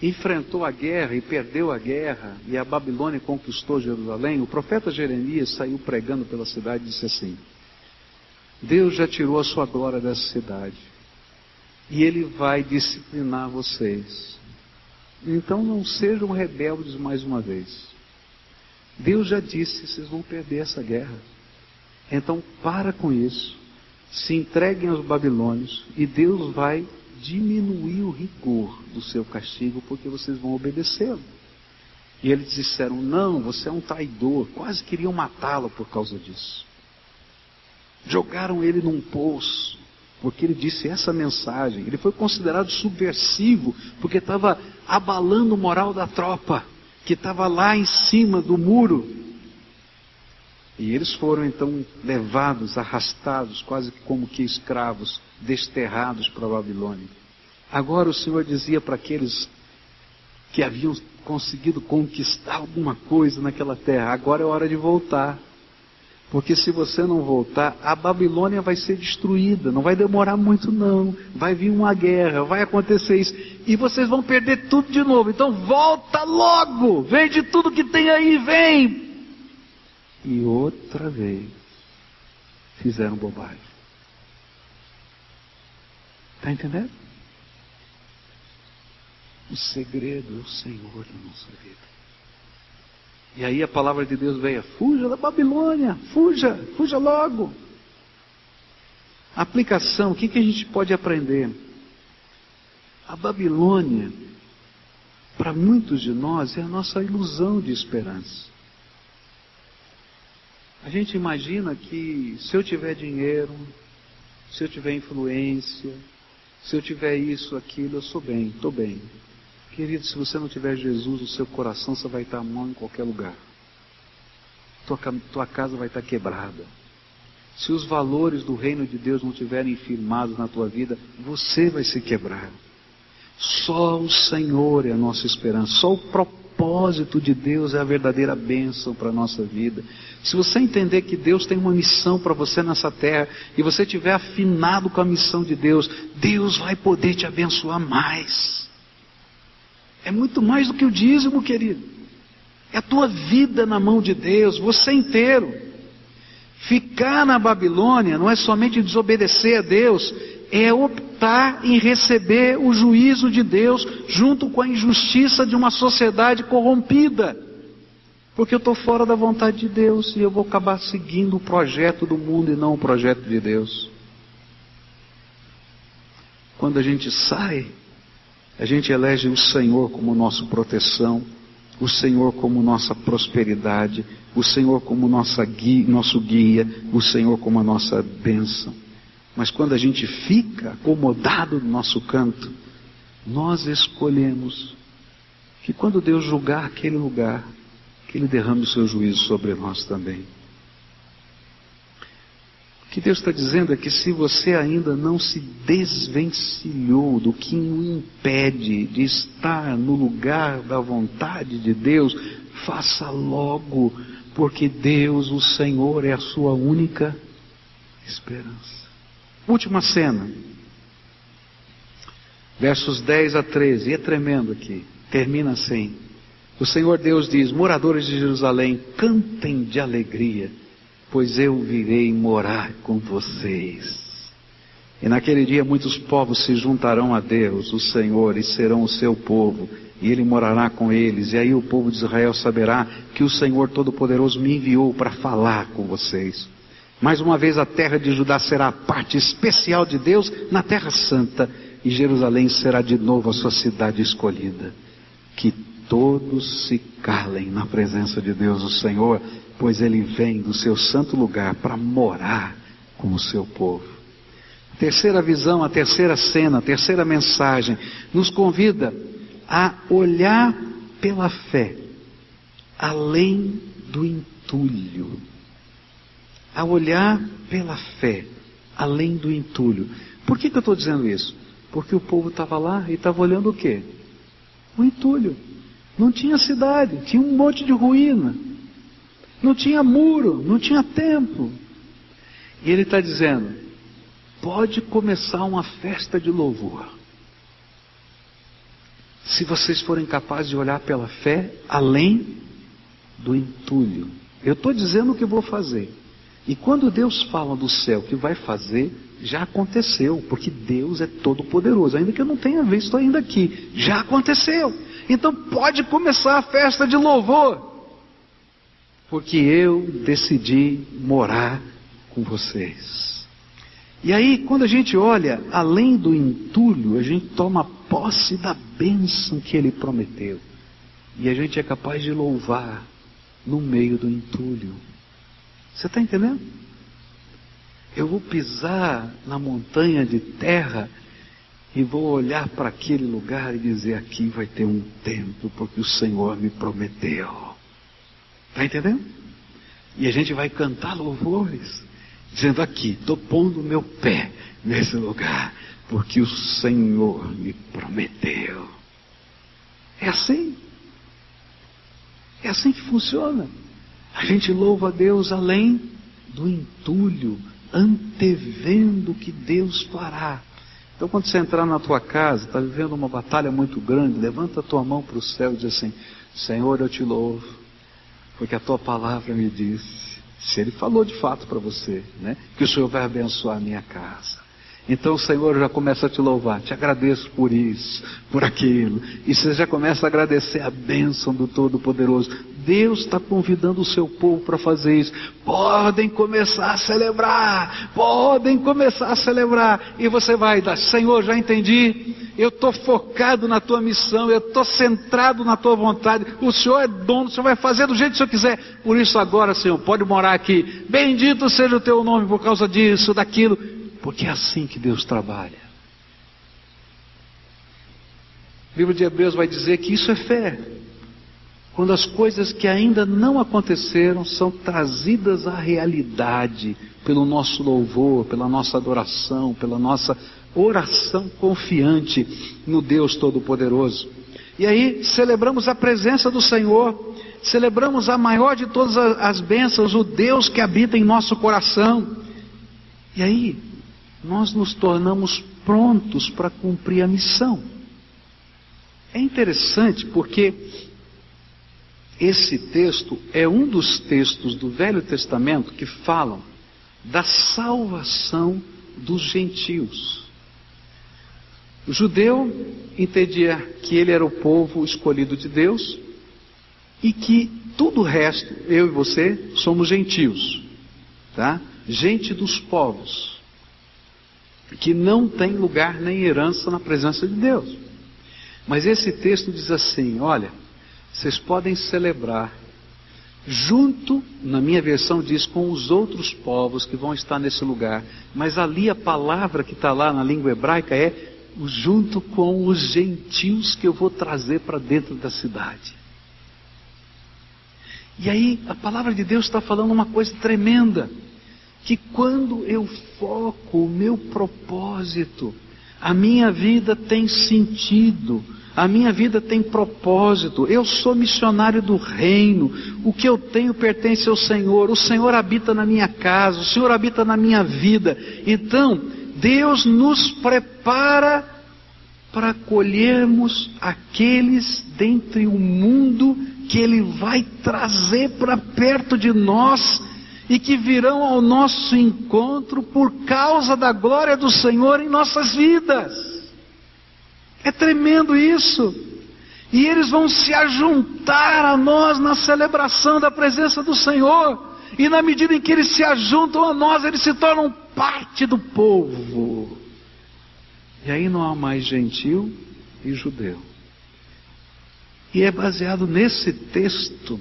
enfrentou a guerra e perdeu a guerra e a Babilônia conquistou Jerusalém, o profeta Jeremias saiu pregando pela cidade e disse assim: Deus já tirou a sua glória dessa cidade e ele vai disciplinar vocês. Então não sejam rebeldes mais uma vez. Deus já disse, vocês vão perder essa guerra. Então para com isso. Se entreguem aos babilônios e Deus vai diminuir o rigor do seu castigo, porque vocês vão obedecê-lo. E eles disseram: Não, você é um traidor. Quase queriam matá-lo por causa disso. Jogaram ele num poço, porque ele disse essa mensagem. Ele foi considerado subversivo, porque estava abalando o moral da tropa, que estava lá em cima do muro. E eles foram então levados, arrastados, quase como que escravos, desterrados para a Babilônia. Agora o Senhor dizia para aqueles que haviam conseguido conquistar alguma coisa naquela terra: agora é hora de voltar. Porque se você não voltar, a Babilônia vai ser destruída. Não vai demorar muito, não. Vai vir uma guerra, vai acontecer isso. E vocês vão perder tudo de novo. Então volta logo! Vende tudo que tem aí, vem! E outra vez fizeram bobagem. Está entendendo? O segredo é o Senhor da nossa vida. E aí a palavra de Deus veio: fuja da Babilônia, fuja, fuja logo. Aplicação, o que, que a gente pode aprender? A Babilônia, para muitos de nós, é a nossa ilusão de esperança. A gente imagina que se eu tiver dinheiro, se eu tiver influência, se eu tiver isso, aquilo, eu sou bem, estou bem. Querido, se você não tiver Jesus no seu coração, você vai estar mal em qualquer lugar. Tua, tua casa vai estar quebrada. Se os valores do reino de Deus não estiverem firmados na tua vida, você vai se quebrar. Só o Senhor é a nossa esperança, só o propósito de Deus é a verdadeira bênção para a nossa vida. Se você entender que Deus tem uma missão para você nessa terra e você tiver afinado com a missão de Deus, Deus vai poder te abençoar mais. É muito mais do que o dízimo, querido. É a tua vida na mão de Deus, você inteiro. Ficar na Babilônia não é somente desobedecer a Deus, é optar em receber o juízo de Deus junto com a injustiça de uma sociedade corrompida. Porque eu estou fora da vontade de Deus e eu vou acabar seguindo o projeto do mundo e não o projeto de Deus. Quando a gente sai a gente elege o Senhor como nossa proteção, o Senhor como nossa prosperidade, o Senhor como nossa guia, nosso guia, o Senhor como a nossa bênção. Mas quando a gente fica acomodado no nosso canto, nós escolhemos que quando Deus julgar aquele lugar, que Ele derrame o seu juízo sobre nós também. O que Deus está dizendo é que se você ainda não se desvencilhou do que o impede de estar no lugar da vontade de Deus, faça logo, porque Deus, o Senhor, é a sua única esperança. Última cena. Versos 10 a 13, e é tremendo aqui, termina assim. O Senhor Deus diz: Moradores de Jerusalém, cantem de alegria, pois eu virei morar com vocês. E naquele dia muitos povos se juntarão a Deus, o Senhor, e serão o seu povo, e ele morará com eles. E aí o povo de Israel saberá que o Senhor Todo-Poderoso me enviou para falar com vocês. Mais uma vez a terra de Judá será a parte especial de Deus na terra santa, e Jerusalém será de novo a sua cidade escolhida. Que todos se calem na presença de Deus, o Senhor, pois Ele vem do seu santo lugar para morar com o seu povo. A terceira visão, a terceira cena, a terceira mensagem nos convida a olhar pela fé além do entulho. A olhar pela fé além do entulho. Por que, que eu estou dizendo isso? Porque o povo estava lá e estava olhando o quê? O entulho. Não tinha cidade, tinha um monte de ruína. Não tinha muro, não tinha templo. E ele está dizendo: pode começar uma festa de louvor. Se vocês forem capazes de olhar pela fé além do entulho. Eu estou dizendo o que vou fazer. E quando Deus fala do céu que vai fazer, já aconteceu, porque Deus é todo poderoso, ainda que eu não tenha visto ainda aqui, já aconteceu. Então pode começar a festa de louvor, porque eu decidi morar com vocês. E aí, quando a gente olha além do entulho, a gente toma posse da bênção que ele prometeu. E a gente é capaz de louvar no meio do entulho. Você está entendendo? Eu vou pisar na montanha de terra e vou olhar para aquele lugar e dizer: aqui vai ter um templo, porque o Senhor me prometeu. Está entendendo? E a gente vai cantar louvores, dizendo: aqui, estou pondo meu pé nesse lugar, porque o Senhor me prometeu. É assim. É assim que funciona. A gente louva a Deus além do entulho, antevendo que Deus fará. Então, quando você entrar na tua casa, está vivendo uma batalha muito grande, levanta a tua mão para o céu e diz assim: Senhor, eu te louvo, porque a tua palavra me disse. Se Ele falou de fato para você, né, que o Senhor vai abençoar a minha casa. Então o Senhor já começa a te louvar, te agradeço por isso, por aquilo. E você já começa a agradecer a bênção do Todo-Poderoso. Deus está convidando o seu povo para fazer isso. Podem começar a celebrar, podem começar a celebrar. E você vai dar, Senhor, já entendi. Eu estou focado na tua missão, eu estou centrado na tua vontade. O Senhor é dono, o Senhor vai fazer do jeito que o Senhor quiser. Por isso, agora, Senhor, pode morar aqui. Bendito seja o teu nome por causa disso, daquilo porque é assim que Deus trabalha. O livro de Hebreus vai dizer que isso é fé. Quando as coisas que ainda não aconteceram são trazidas à realidade pelo nosso louvor, pela nossa adoração, pela nossa oração confiante no Deus Todo-Poderoso. E aí celebramos a presença do Senhor, celebramos a maior de todas as bênçãos, o Deus que habita em nosso coração. E aí nós nos tornamos prontos para cumprir a missão. É interessante porque esse texto é um dos textos do Velho Testamento que falam da salvação dos gentios. O judeu entendia que ele era o povo escolhido de Deus e que tudo o resto, eu e você, somos gentios, tá? Gente dos povos que não tem lugar nem herança na presença de Deus. Mas esse texto diz assim: olha, vocês podem celebrar, junto, na minha versão diz, com os outros povos que vão estar nesse lugar. Mas ali a palavra que está lá na língua hebraica é junto com os gentios que eu vou trazer para dentro da cidade. E aí a palavra de Deus está falando uma coisa tremenda: que quando eu foco o meu propósito, a minha vida tem sentido, a minha vida tem propósito. Eu sou missionário do reino. O que eu tenho pertence ao Senhor. O Senhor habita na minha casa. O Senhor habita na minha vida. Então, Deus nos prepara para acolhermos aqueles dentre o mundo que Ele vai trazer para perto de nós e que virão ao nosso encontro por causa da glória do Senhor em nossas vidas. É tremendo isso. E eles vão se ajuntar a nós na celebração da presença do Senhor. E na medida em que eles se ajuntam a nós, eles se tornam parte do povo. E aí não há mais gentil e judeu. E é baseado nesse texto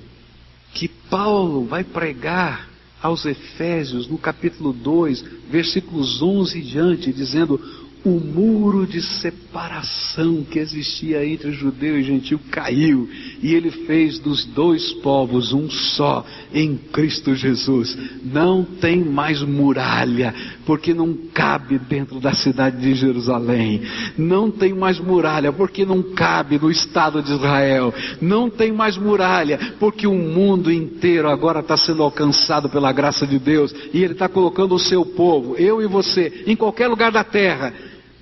que Paulo vai pregar aos Efésios, no capítulo 2, versículos 11 e diante, dizendo: o muro de separação que existia entre judeu e gentil caiu e ele fez dos dois povos um só em Cristo Jesus. Não tem mais muralha, porque não cabe dentro da cidade de Jerusalém. Não tem mais muralha, porque não cabe no Estado de Israel. Não tem mais muralha, porque o mundo inteiro agora está sendo alcançado pela graça de Deus e Ele está colocando o seu povo, eu e você, em qualquer lugar da terra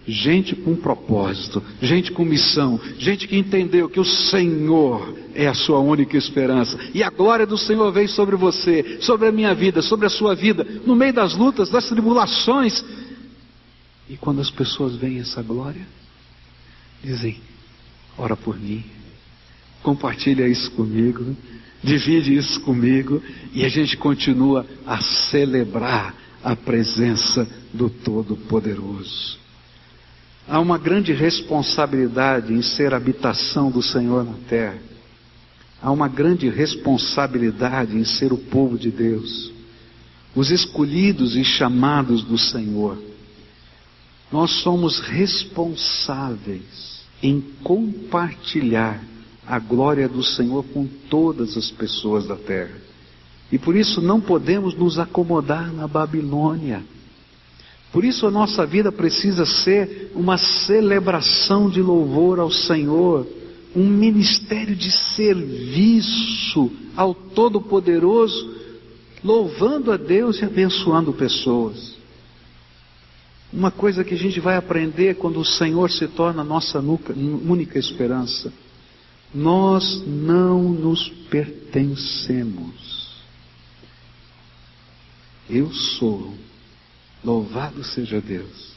Gente com propósito, gente com missão, gente que entendeu que o Senhor é a sua única esperança. E a glória do Senhor vem sobre você, sobre a minha vida, sobre a sua vida, no meio das lutas, das tribulações. E quando as pessoas veem essa glória, dizem: ora por mim, compartilha isso comigo, divide isso comigo, e a gente continua a celebrar a presença do Todo-Poderoso. Há uma grande responsabilidade em ser habitação do Senhor na terra. Há uma grande responsabilidade em ser o povo de Deus, os escolhidos e chamados do Senhor. Nós somos responsáveis em compartilhar a glória do Senhor com todas as pessoas da terra. E por isso não podemos nos acomodar na Babilônia. Por isso a nossa vida precisa ser uma celebração de louvor ao Senhor, um ministério de serviço ao Todo-Poderoso, louvando a Deus e abençoando pessoas. Uma coisa que a gente vai aprender quando o Senhor se torna a nossa única esperança. Nós não nos pertencemos. Eu sou Louvado seja Deus.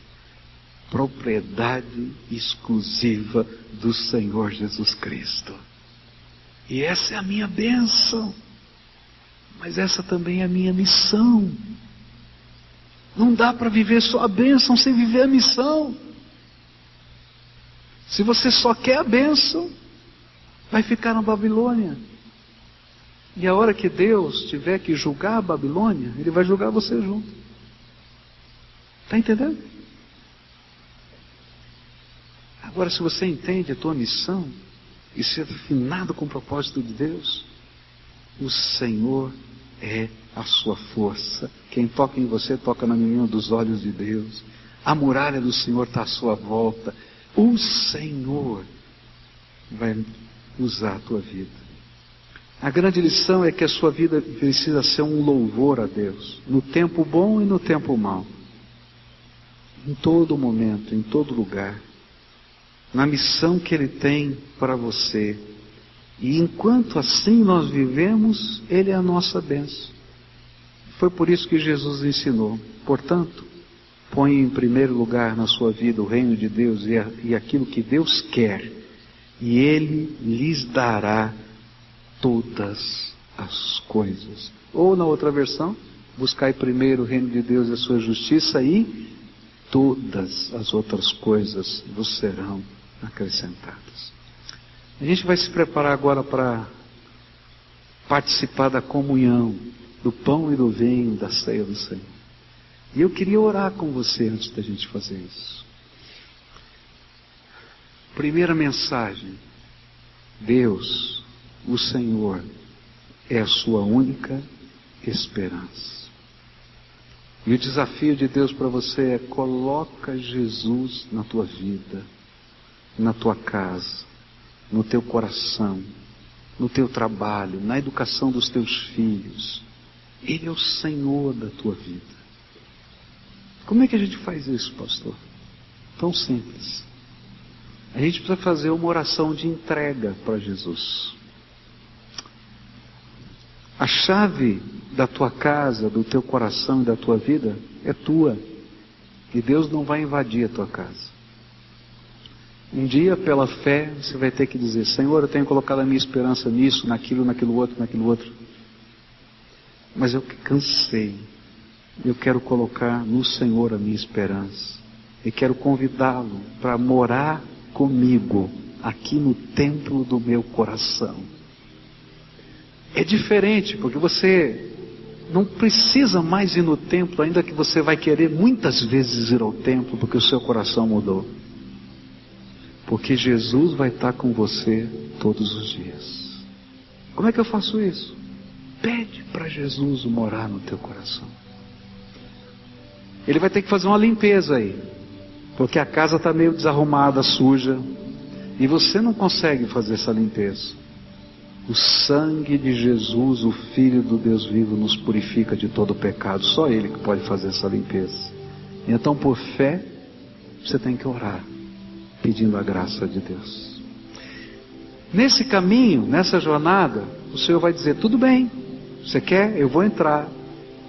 Propriedade exclusiva do Senhor Jesus Cristo. E essa é a minha bênção. Mas essa também é a minha missão. Não dá para viver só a bênção sem viver a missão. Se você só quer a bênção, vai ficar na Babilônia. E a hora que Deus tiver que julgar a Babilônia, Ele vai julgar você junto. Está entendendo? Agora, se você entende a tua missão e ser afinado com o propósito de Deus, o Senhor é a sua força. Quem toca em você toca na menina dos olhos de Deus. A muralha do Senhor está à sua volta. O Senhor vai usar a tua vida. A grande lição é que a sua vida precisa ser um louvor a Deus, no tempo bom e no tempo mau em todo momento, em todo lugar, na missão que Ele tem para você. E enquanto assim nós vivemos, Ele é a nossa bênção. Foi por isso que Jesus ensinou. Portanto, põe em primeiro lugar na sua vida o reino de Deus e, a, e aquilo que Deus quer, e Ele lhes dará todas as coisas. Ou na outra versão, buscai primeiro o reino de Deus e a sua justiça e todas as outras coisas vos serão acrescentadas. A gente vai se preparar agora para participar da comunhão, do pão e do vinho, da ceia do Senhor. E eu queria orar com você antes da gente fazer isso. Primeira mensagem: Deus, o Senhor, é a sua única esperança. E o desafio de Deus para você é coloca Jesus na tua vida, na tua casa, no teu coração, no teu trabalho, na educação dos teus filhos. Ele é o Senhor da tua vida. Como é que a gente faz isso, pastor? Tão simples. A gente precisa fazer uma oração de entrega para Jesus. A chave da tua casa, do teu coração e da tua vida é tua. E Deus não vai invadir a tua casa. Um dia, pela fé, você vai ter que dizer: Senhor, eu tenho colocado a minha esperança nisso, naquilo, naquilo outro, naquilo outro. Mas eu cansei. Eu quero colocar no Senhor a minha esperança. E quero convidá-lo para morar comigo aqui no templo do meu coração. É diferente, porque você não precisa mais ir no templo, ainda que você vai querer muitas vezes ir ao templo, porque o seu coração mudou. Porque Jesus vai estar com você todos os dias. Como é que eu faço isso? Pede para Jesus morar no teu coração. Ele vai ter que fazer uma limpeza aí, porque a casa está meio desarrumada, suja, e você não consegue fazer essa limpeza. O sangue de Jesus, o Filho do Deus vivo, nos purifica de todo pecado. Só Ele que pode fazer essa limpeza. Então, por fé, você tem que orar, pedindo a graça de Deus. Nesse caminho, nessa jornada, o Senhor vai dizer: tudo bem, você quer? Eu vou entrar.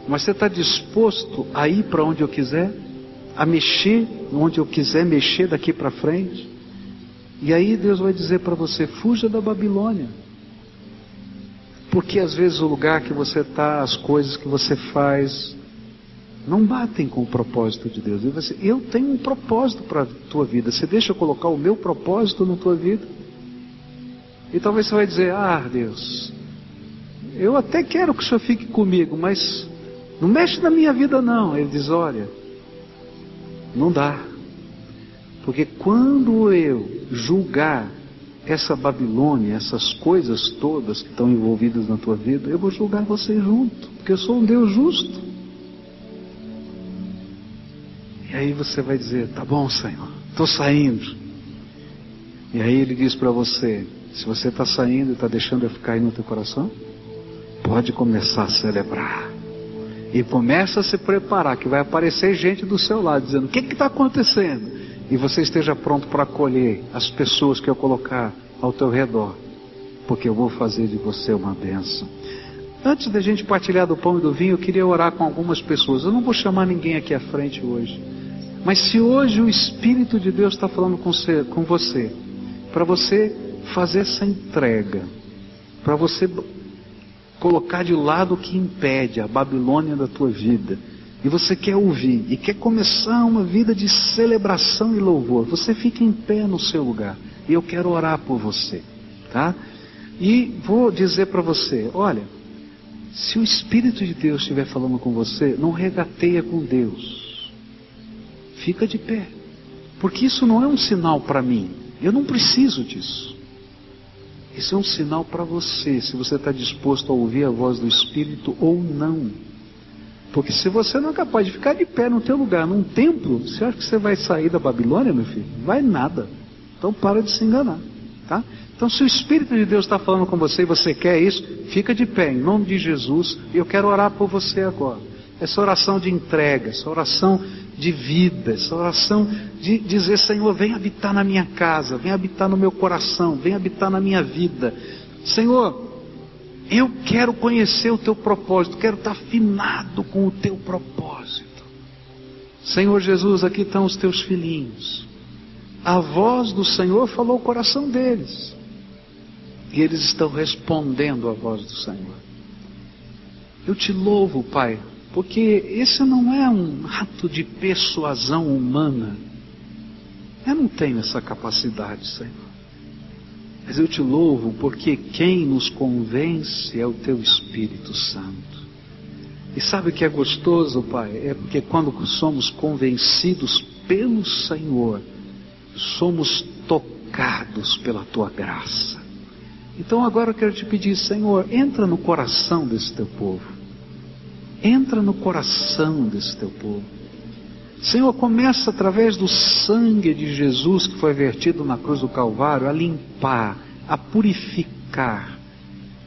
Mas você está disposto a ir para onde eu quiser? A mexer onde eu quiser mexer daqui para frente? E aí Deus vai dizer para você: fuja da Babilônia. Porque às vezes o lugar que você está, as coisas que você faz, não batem com o propósito de Deus. Você, eu tenho um propósito para a tua vida. Você deixa eu colocar o meu propósito na tua vida? E talvez você vai dizer, ah Deus, eu até quero que o Senhor fique comigo, mas não mexe na minha vida não. Ele diz, olha, não dá. Porque quando eu julgar essa Babilônia, essas coisas todas que estão envolvidas na tua vida, eu vou julgar você junto, porque eu sou um Deus justo. E aí você vai dizer: tá bom, Senhor, estou saindo. E aí ele diz para você: se você está saindo e está deixando eu ficar aí no teu coração, pode começar a celebrar. E começa a se preparar, que vai aparecer gente do seu lado dizendo: o que está acontecendo? E você esteja pronto para acolher as pessoas que eu colocar ao teu redor, porque eu vou fazer de você uma benção. Antes da gente partilhar do pão e do vinho, eu queria orar com algumas pessoas. Eu não vou chamar ninguém aqui à frente hoje. Mas se hoje o Espírito de Deus está falando com você, com você para você fazer essa entrega, para você colocar de lado o que impede a Babilônia da tua vida, e você quer ouvir e quer começar uma vida de celebração e louvor, você fica em pé no seu lugar. E eu quero orar por você, tá? E vou dizer para você, olha, se o Espírito de Deus estiver falando com você, não regateia com Deus. Fica de pé. Porque isso não é um sinal para mim. Eu não preciso disso. Isso é um sinal para você, se você está disposto a ouvir a voz do Espírito ou não. Porque se você não é capaz de ficar de pé no teu lugar, num templo, você acha que você vai sair da Babilônia, meu filho? Vai nada. Então para de se enganar, tá? Então se o Espírito de Deus está falando com você e você quer isso, fica de pé, em nome de Jesus, e eu quero orar por você agora. Essa oração de entrega, essa oração de vida, essa oração de dizer, Senhor, vem habitar na minha casa, vem habitar no meu coração, vem habitar na minha vida. Senhor, eu quero conhecer o teu propósito, quero estar afinado com o teu propósito. Senhor Jesus, aqui estão os teus filhinhos. A voz do Senhor falou o coração deles. E eles estão respondendo à voz do Senhor. Eu te louvo, Pai, porque esse não é um ato de persuasão humana. Eu não tenho essa capacidade, Senhor. Mas eu te louvo porque quem nos convence é o teu Espírito Santo. E sabe o que é gostoso, Pai? É porque quando somos convencidos pelo Senhor, somos tocados pela tua graça. Então agora eu quero te pedir, Senhor, entra no coração desse teu povo. Entra no coração desse teu povo. Senhor, começa através do sangue de Jesus que foi vertido na cruz do Calvário a limpar, a purificar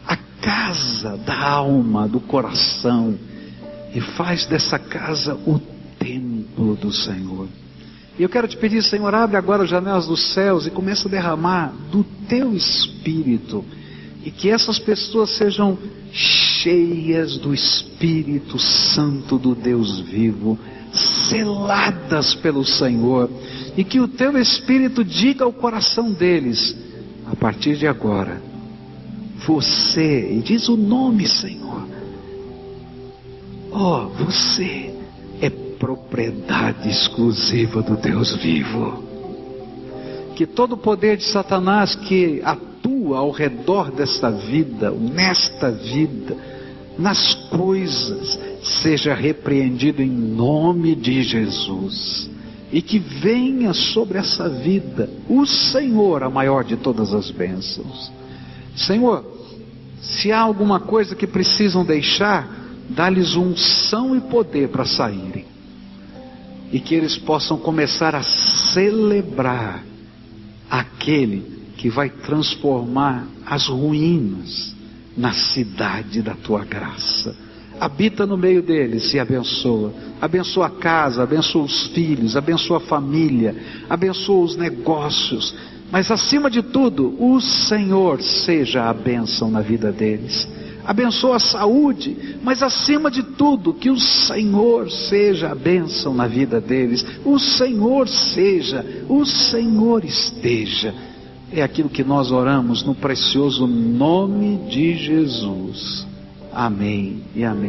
a casa da alma, do coração e faz dessa casa o templo do Senhor. E eu quero te pedir, Senhor, abre agora as janelas dos céus e começa a derramar do teu espírito e que essas pessoas sejam cheias do Espírito Santo do Deus vivo seladas pelo Senhor, e que o teu Espírito diga ao coração deles, a partir de agora, você, e diz o nome, Senhor, ó, oh, você é propriedade exclusiva do Deus vivo. Que todo o poder de Satanás que atua ao redor desta vida, nesta vida, nas coisas, seja repreendido em nome de Jesus. E que venha sobre essa vida o Senhor, a maior de todas as bênçãos. Senhor, se há alguma coisa que precisam deixar, dá-lhes unção e poder para saírem. E que eles possam começar a celebrar aquele que vai transformar as ruínas na cidade da tua graça. Habita no meio deles e abençoa. Abençoa a casa, abençoa os filhos, abençoa a família, abençoa os negócios. Mas acima de tudo, o Senhor seja a bênção na vida deles. Abençoa a saúde, mas acima de tudo, que o Senhor seja a bênção na vida deles. O Senhor seja, o Senhor esteja é aquilo que nós oramos no precioso nome de Jesus. Amém e amém.